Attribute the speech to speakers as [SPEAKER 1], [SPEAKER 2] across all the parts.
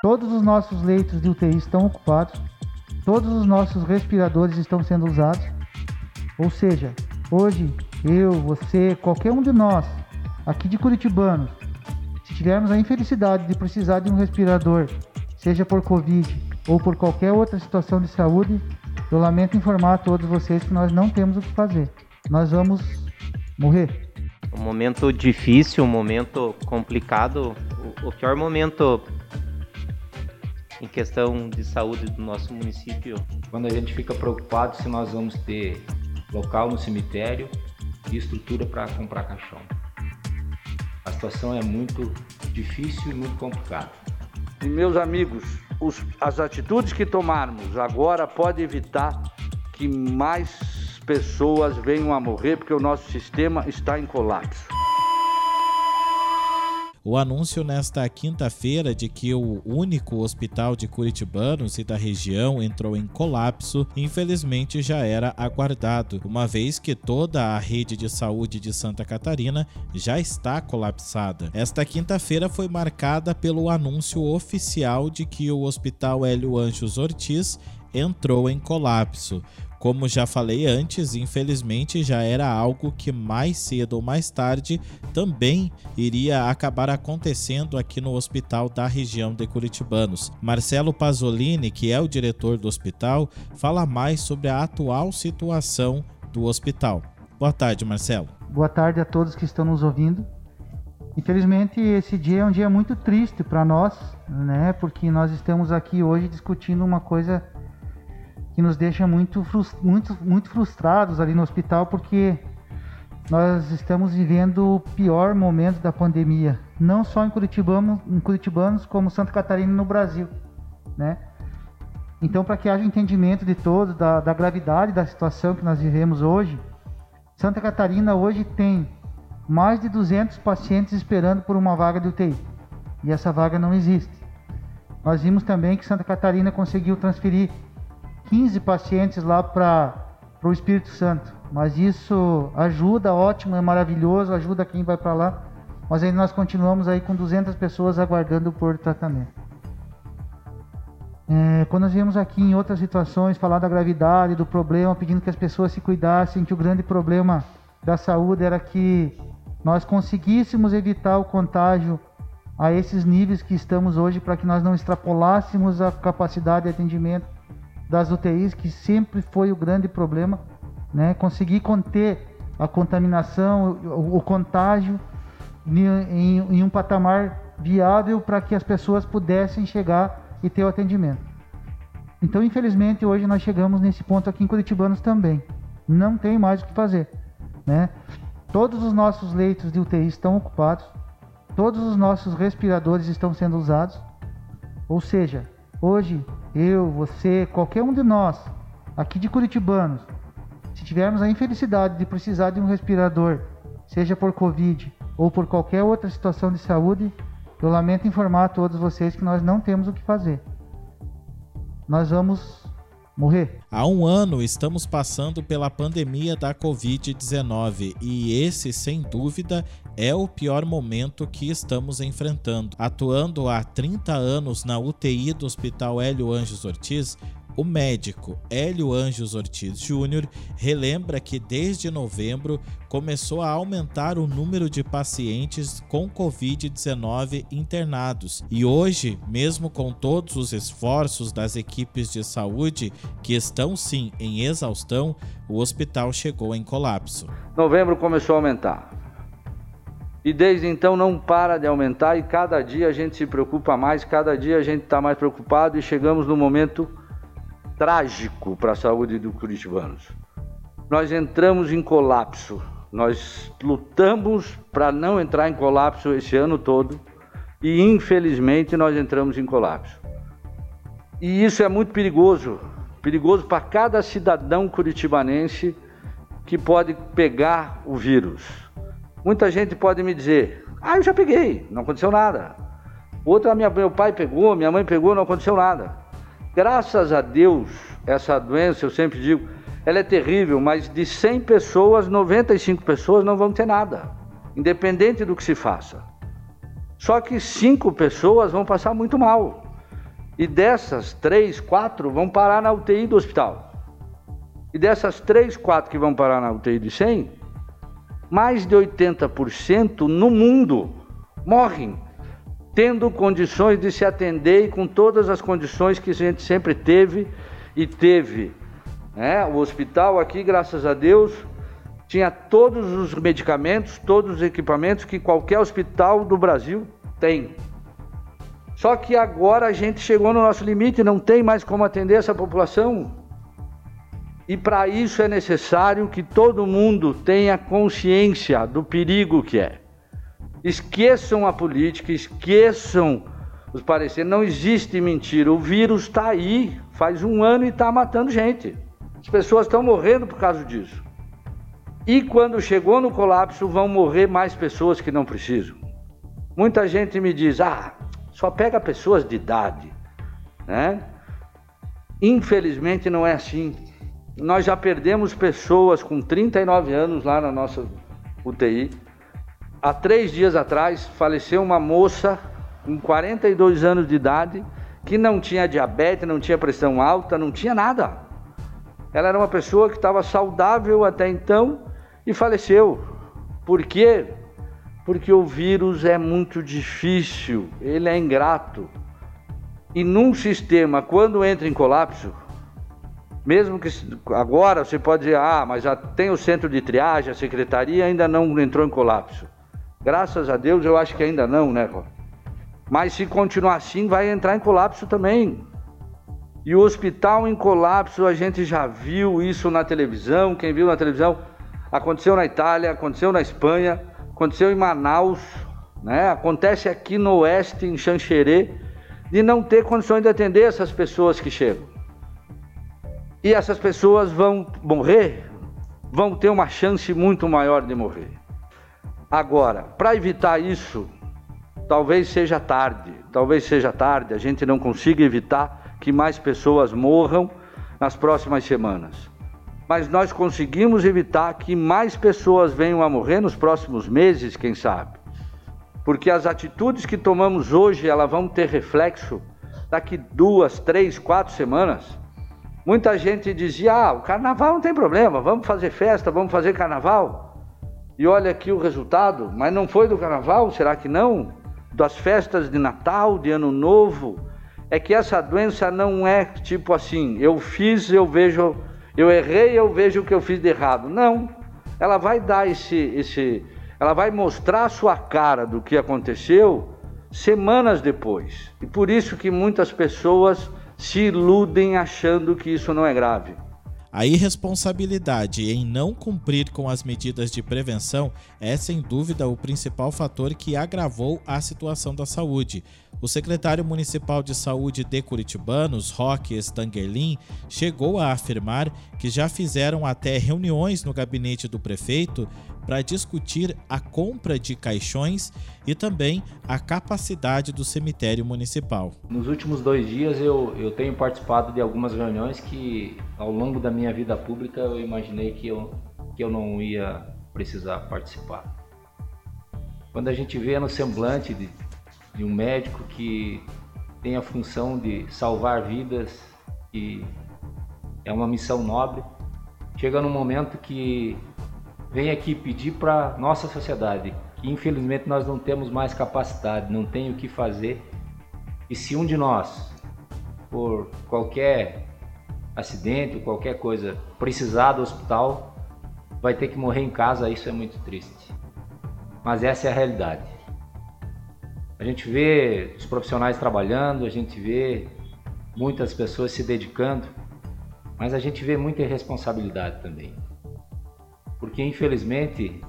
[SPEAKER 1] Todos os nossos leitos de UTI estão ocupados, todos os nossos respiradores estão sendo usados. Ou seja, hoje eu, você, qualquer um de nós aqui de Curitibanos, se tivermos a infelicidade de precisar de um respirador, seja por Covid ou por qualquer outra situação de saúde, eu lamento informar a todos vocês que nós não temos o que fazer. Nós vamos morrer.
[SPEAKER 2] Um momento difícil, um momento complicado, o pior momento em questão de saúde do nosso município.
[SPEAKER 3] Quando a gente fica preocupado se nós vamos ter local no cemitério e estrutura para comprar caixão. A situação é muito difícil e muito complicada.
[SPEAKER 4] E meus amigos, os, as atitudes que tomarmos agora podem evitar que mais pessoas venham a morrer, porque o nosso sistema está em colapso.
[SPEAKER 5] O anúncio nesta quinta-feira de que o único hospital de Curitibanos e da região entrou em colapso, infelizmente já era aguardado, uma vez que toda a rede de saúde de Santa Catarina já está colapsada. Esta quinta-feira foi marcada pelo anúncio oficial de que o Hospital Hélio Anjos Ortiz entrou em colapso. Como já falei antes, infelizmente já era algo que mais cedo ou mais tarde também iria acabar acontecendo aqui no hospital da região de Curitibanos. Marcelo Pasolini, que é o diretor do hospital, fala mais sobre a atual situação do hospital. Boa tarde, Marcelo.
[SPEAKER 1] Boa tarde a todos que estão nos ouvindo. Infelizmente, esse dia é um dia muito triste para nós, né? Porque nós estamos aqui hoje discutindo uma coisa que nos deixa muito, muito, muito frustrados ali no hospital, porque nós estamos vivendo o pior momento da pandemia, não só em em Curitibanos como Santa Catarina no Brasil, né? Então, para que haja entendimento de todos da, da gravidade da situação que nós vivemos hoje, Santa Catarina hoje tem mais de 200 pacientes esperando por uma vaga de UTI e essa vaga não existe. Nós vimos também que Santa Catarina conseguiu transferir 15 pacientes lá para o Espírito Santo. Mas isso ajuda, ótimo, é maravilhoso, ajuda quem vai para lá. Mas ainda nós continuamos aí com 200 pessoas aguardando por tratamento. É, quando nós viemos aqui em outras situações falar da gravidade, do problema, pedindo que as pessoas se cuidassem, que o grande problema da saúde era que nós conseguíssemos evitar o contágio a esses níveis que estamos hoje para que nós não extrapolássemos a capacidade de atendimento das UTIs, que sempre foi o grande problema, né? Conseguir conter a contaminação, o, o contágio em, em, um patamar viável para que as pessoas pudessem chegar e ter o atendimento. Então, infelizmente, hoje nós chegamos nesse ponto aqui em Curitibanos também. Não tem mais o que fazer, né? Todos os nossos leitos de UTI estão ocupados, todos os nossos respiradores estão sendo usados. Ou seja, hoje eu, você, qualquer um de nós, aqui de Curitibanos, se tivermos a infelicidade de precisar de um respirador, seja por Covid ou por qualquer outra situação de saúde, eu lamento informar a todos vocês que nós não temos o que fazer. Nós vamos morrer.
[SPEAKER 5] Há um ano estamos passando pela pandemia da Covid-19 e esse, sem dúvida, é o pior momento que estamos enfrentando. Atuando há 30 anos na UTI do Hospital Hélio Anjos Ortiz, o médico Hélio Anjos Ortiz Júnior relembra que desde novembro começou a aumentar o número de pacientes com Covid-19 internados e hoje, mesmo com todos os esforços das equipes de saúde que estão sim em exaustão, o hospital chegou em colapso.
[SPEAKER 4] Novembro começou a aumentar. E desde então não para de aumentar e cada dia a gente se preocupa mais, cada dia a gente está mais preocupado e chegamos no momento trágico para a saúde do curitibanos. Nós entramos em colapso. Nós lutamos para não entrar em colapso esse ano todo e infelizmente nós entramos em colapso. E isso é muito perigoso, perigoso para cada cidadão curitibanense que pode pegar o vírus. Muita gente pode me dizer: "Ah, eu já peguei, não aconteceu nada". Outra minha, meu pai pegou, minha mãe pegou, não aconteceu nada. Graças a Deus, essa doença, eu sempre digo, ela é terrível, mas de 100 pessoas, 95 pessoas não vão ter nada, independente do que se faça. Só que cinco pessoas vão passar muito mal. E dessas três, quatro vão parar na UTI do hospital. E dessas três, quatro que vão parar na UTI de 100, mais de 80% no mundo morrem tendo condições de se atender e com todas as condições que a gente sempre teve e teve. Né? O hospital aqui, graças a Deus, tinha todos os medicamentos, todos os equipamentos que qualquer hospital do Brasil tem. Só que agora a gente chegou no nosso limite, não tem mais como atender essa população. E para isso é necessário que todo mundo tenha consciência do perigo que é. Esqueçam a política, esqueçam os pareceres. Não existe mentira. O vírus está aí, faz um ano e está matando gente. As pessoas estão morrendo por causa disso. E quando chegou no colapso, vão morrer mais pessoas que não precisam. Muita gente me diz: ah, só pega pessoas de idade, né? Infelizmente não é assim. Nós já perdemos pessoas com 39 anos lá na nossa UTI. Há três dias atrás faleceu uma moça com 42 anos de idade que não tinha diabetes, não tinha pressão alta, não tinha nada. Ela era uma pessoa que estava saudável até então e faleceu. Por quê? porque o vírus é muito difícil, ele é ingrato. E num sistema, quando entra em colapso, mesmo que agora você pode dizer, ah, mas já tem o centro de triagem, a secretaria ainda não entrou em colapso. Graças a Deus eu acho que ainda não, né, Rô? Mas se continuar assim, vai entrar em colapso também. E o hospital em colapso, a gente já viu isso na televisão. Quem viu na televisão, aconteceu na Itália, aconteceu na Espanha aconteceu em Manaus, né? acontece aqui no oeste, em Xanxerê, de não ter condições de atender essas pessoas que chegam. E essas pessoas vão morrer, vão ter uma chance muito maior de morrer. Agora, para evitar isso, talvez seja tarde, talvez seja tarde, a gente não consiga evitar que mais pessoas morram nas próximas semanas mas nós conseguimos evitar que mais pessoas venham a morrer nos próximos meses, quem sabe. Porque as atitudes que tomamos hoje, elas vão ter reflexo daqui duas, três, quatro semanas. Muita gente dizia: ah, o carnaval não tem problema, vamos fazer festa, vamos fazer carnaval. E olha aqui o resultado, mas não foi do carnaval, será que não? Das festas de Natal, de Ano Novo. É que essa doença não é tipo assim, eu fiz, eu vejo eu errei, eu vejo o que eu fiz de errado. Não. Ela vai dar esse, esse, ela vai mostrar a sua cara do que aconteceu semanas depois. E por isso que muitas pessoas se iludem achando que isso não é grave.
[SPEAKER 5] A irresponsabilidade em não cumprir com as medidas de prevenção é, sem dúvida, o principal fator que agravou a situação da saúde. O secretário municipal de saúde de Curitibanos, Roque Stangerlin, chegou a afirmar que já fizeram até reuniões no gabinete do prefeito para discutir a compra de caixões e também a capacidade do cemitério municipal.
[SPEAKER 3] Nos últimos dois dias eu, eu tenho participado de algumas reuniões que ao longo da minha vida pública eu imaginei que eu, que eu não ia precisar participar. Quando a gente vê no semblante de, de um médico que tem a função de salvar vidas e é uma missão nobre, chega num momento que vem aqui pedir para nossa sociedade que infelizmente nós não temos mais capacidade, não tem o que fazer. E se um de nós, por qualquer acidente ou qualquer coisa, precisar do hospital, vai ter que morrer em casa, isso é muito triste. Mas essa é a realidade. A gente vê os profissionais trabalhando, a gente vê muitas pessoas se dedicando, mas a gente vê muita irresponsabilidade também. Porque infelizmente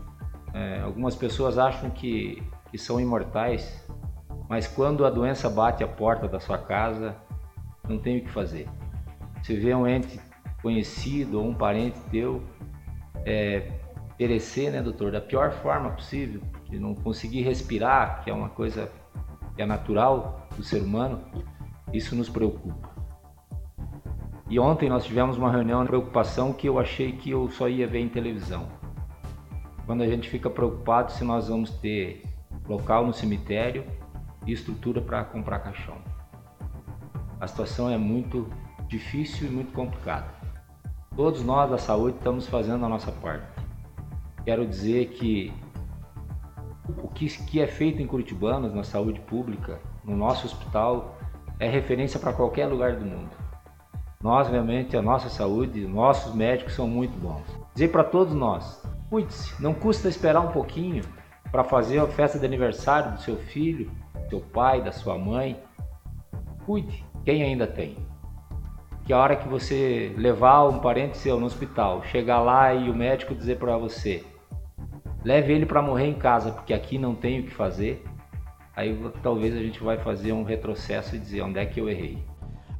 [SPEAKER 3] é, algumas pessoas acham que, que são imortais, mas quando a doença bate a porta da sua casa, não tem o que fazer. Você vê um ente conhecido ou um parente teu é, perecer, né, doutor, da pior forma possível, de não conseguir respirar, que é uma coisa que é natural do ser humano, isso nos preocupa. E ontem nós tivemos uma reunião de preocupação que eu achei que eu só ia ver em televisão. Quando a gente fica preocupado se nós vamos ter local no cemitério e estrutura para comprar caixão. a situação é muito difícil e muito complicada. Todos nós da saúde estamos fazendo a nossa parte. Quero dizer que o que, é feito em Curitibanos, na saúde pública, no nosso hospital, é referência para qualquer lugar do mundo. Nós, realmente, a nossa saúde, nossos médicos são muito bons. Dizer para todos nós, cuide-se, não custa esperar um pouquinho para fazer a festa de aniversário do seu filho, do seu pai, da sua mãe. Cuide, quem ainda tem. Que a hora que você levar um parente seu no hospital, chegar lá e o médico dizer para você, leve ele para morrer em casa, porque aqui não tem o que fazer, aí talvez a gente vai fazer um retrocesso e dizer onde é que eu errei.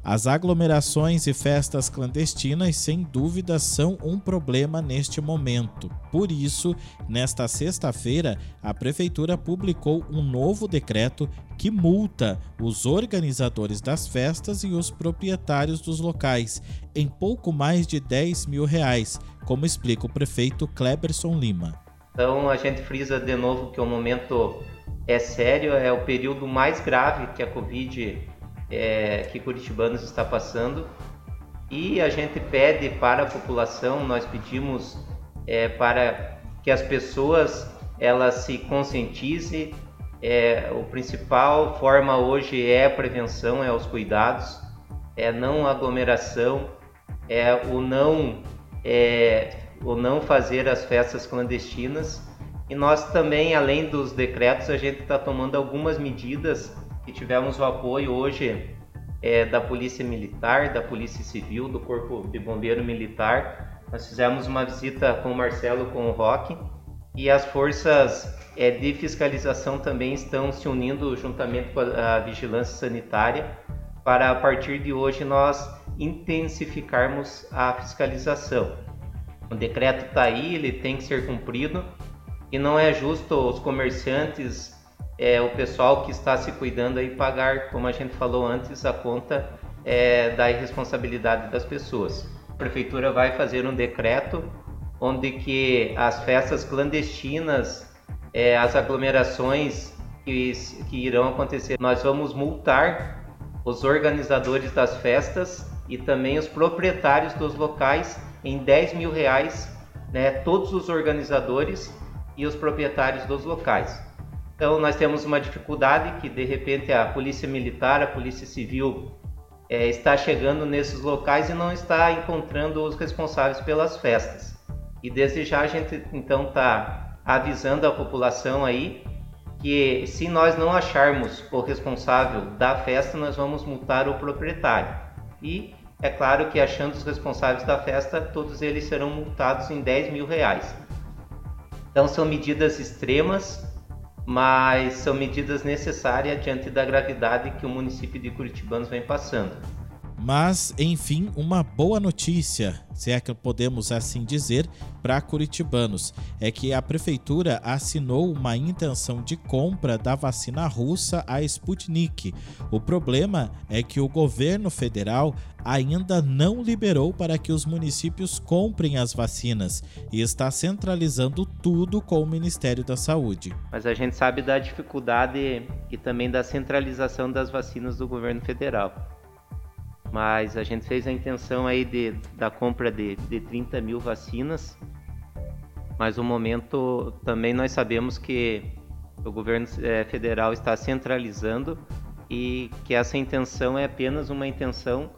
[SPEAKER 5] As aglomerações e festas clandestinas, sem dúvida, são um problema neste momento. Por isso, nesta sexta-feira, a Prefeitura publicou um novo decreto que multa os organizadores das festas e os proprietários dos locais em pouco mais de 10 mil reais, como explica o prefeito Kleberson Lima.
[SPEAKER 2] Então, a gente frisa de novo que o momento é sério, é o período mais grave que a Covid é, que Curitibanos está passando e a gente pede para a população, nós pedimos é, para que as pessoas elas se conscientizem. É, o principal forma hoje é a prevenção, é os cuidados, é não aglomeração, é o não é, o não fazer as festas clandestinas. E nós também, além dos decretos, a gente está tomando algumas medidas que tivemos o apoio hoje é, da Polícia Militar, da Polícia Civil, do Corpo de Bombeiro Militar. Nós fizemos uma visita com o Marcelo, com o Roque, e as forças é, de fiscalização também estão se unindo juntamente com a, a vigilância sanitária para a partir de hoje nós intensificarmos a fiscalização. O decreto está aí, ele tem que ser cumprido e não é justo os comerciantes é, o pessoal que está se cuidando aí pagar, como a gente falou antes, a conta é, da irresponsabilidade das pessoas. A prefeitura vai fazer um decreto onde que as festas clandestinas, é, as aglomerações que, que irão acontecer, nós vamos multar os organizadores das festas e também os proprietários dos locais em 10 mil reais, né, todos os organizadores e os proprietários dos locais. Então nós temos uma dificuldade que de repente a polícia militar, a polícia civil é, está chegando nesses locais e não está encontrando os responsáveis pelas festas. E desde já a gente então está avisando a população aí que se nós não acharmos o responsável da festa, nós vamos multar o proprietário. E é claro que achando os responsáveis da festa, todos eles serão multados em 10 mil reais. Então são medidas extremas mas são medidas necessárias diante da gravidade que o município de Curitibanos vem passando.
[SPEAKER 5] Mas, enfim, uma boa notícia, se é que podemos assim dizer, para curitibanos, é que a prefeitura assinou uma intenção de compra da vacina russa a Sputnik. O problema é que o governo federal ainda não liberou para que os municípios comprem as vacinas e está centralizando tudo com o Ministério da Saúde.
[SPEAKER 2] Mas a gente sabe da dificuldade e também da centralização das vacinas do governo federal mas a gente fez a intenção aí de, da compra de, de 30 mil vacinas, mas no momento também nós sabemos que o governo é, federal está centralizando e que essa intenção é apenas uma intenção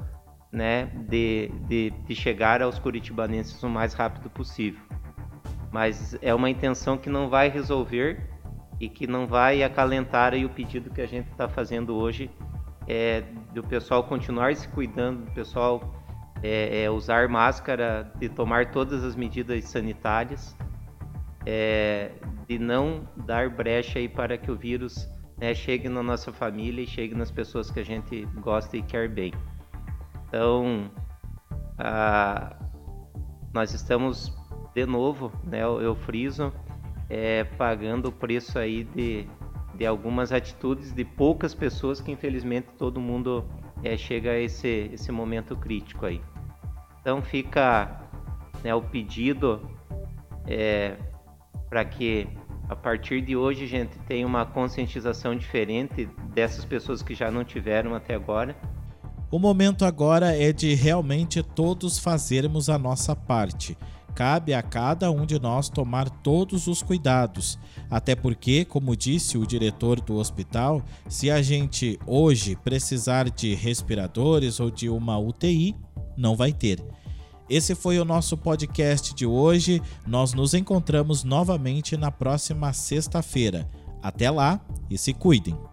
[SPEAKER 2] né, de, de, de chegar aos curitibanenses o mais rápido possível. Mas é uma intenção que não vai resolver e que não vai acalentar aí o pedido que a gente está fazendo hoje é, do pessoal continuar se cuidando, do pessoal é, é, usar máscara, de tomar todas as medidas sanitárias, é, de não dar brecha aí para que o vírus né, chegue na nossa família e chegue nas pessoas que a gente gosta e quer bem. Então, a, nós estamos de novo, né, eu, friso, é, pagando o preço aí de de algumas atitudes de poucas pessoas que infelizmente todo mundo é, chega a esse, esse momento crítico aí. Então fica né, o pedido é, para que a partir de hoje gente tenha uma conscientização diferente dessas pessoas que já não tiveram até agora
[SPEAKER 5] O momento agora é de realmente todos fazermos a nossa parte. Cabe a cada um de nós tomar todos os cuidados, até porque, como disse o diretor do hospital, se a gente hoje precisar de respiradores ou de uma UTI, não vai ter. Esse foi o nosso podcast de hoje. Nós nos encontramos novamente na próxima sexta-feira. Até lá e se cuidem!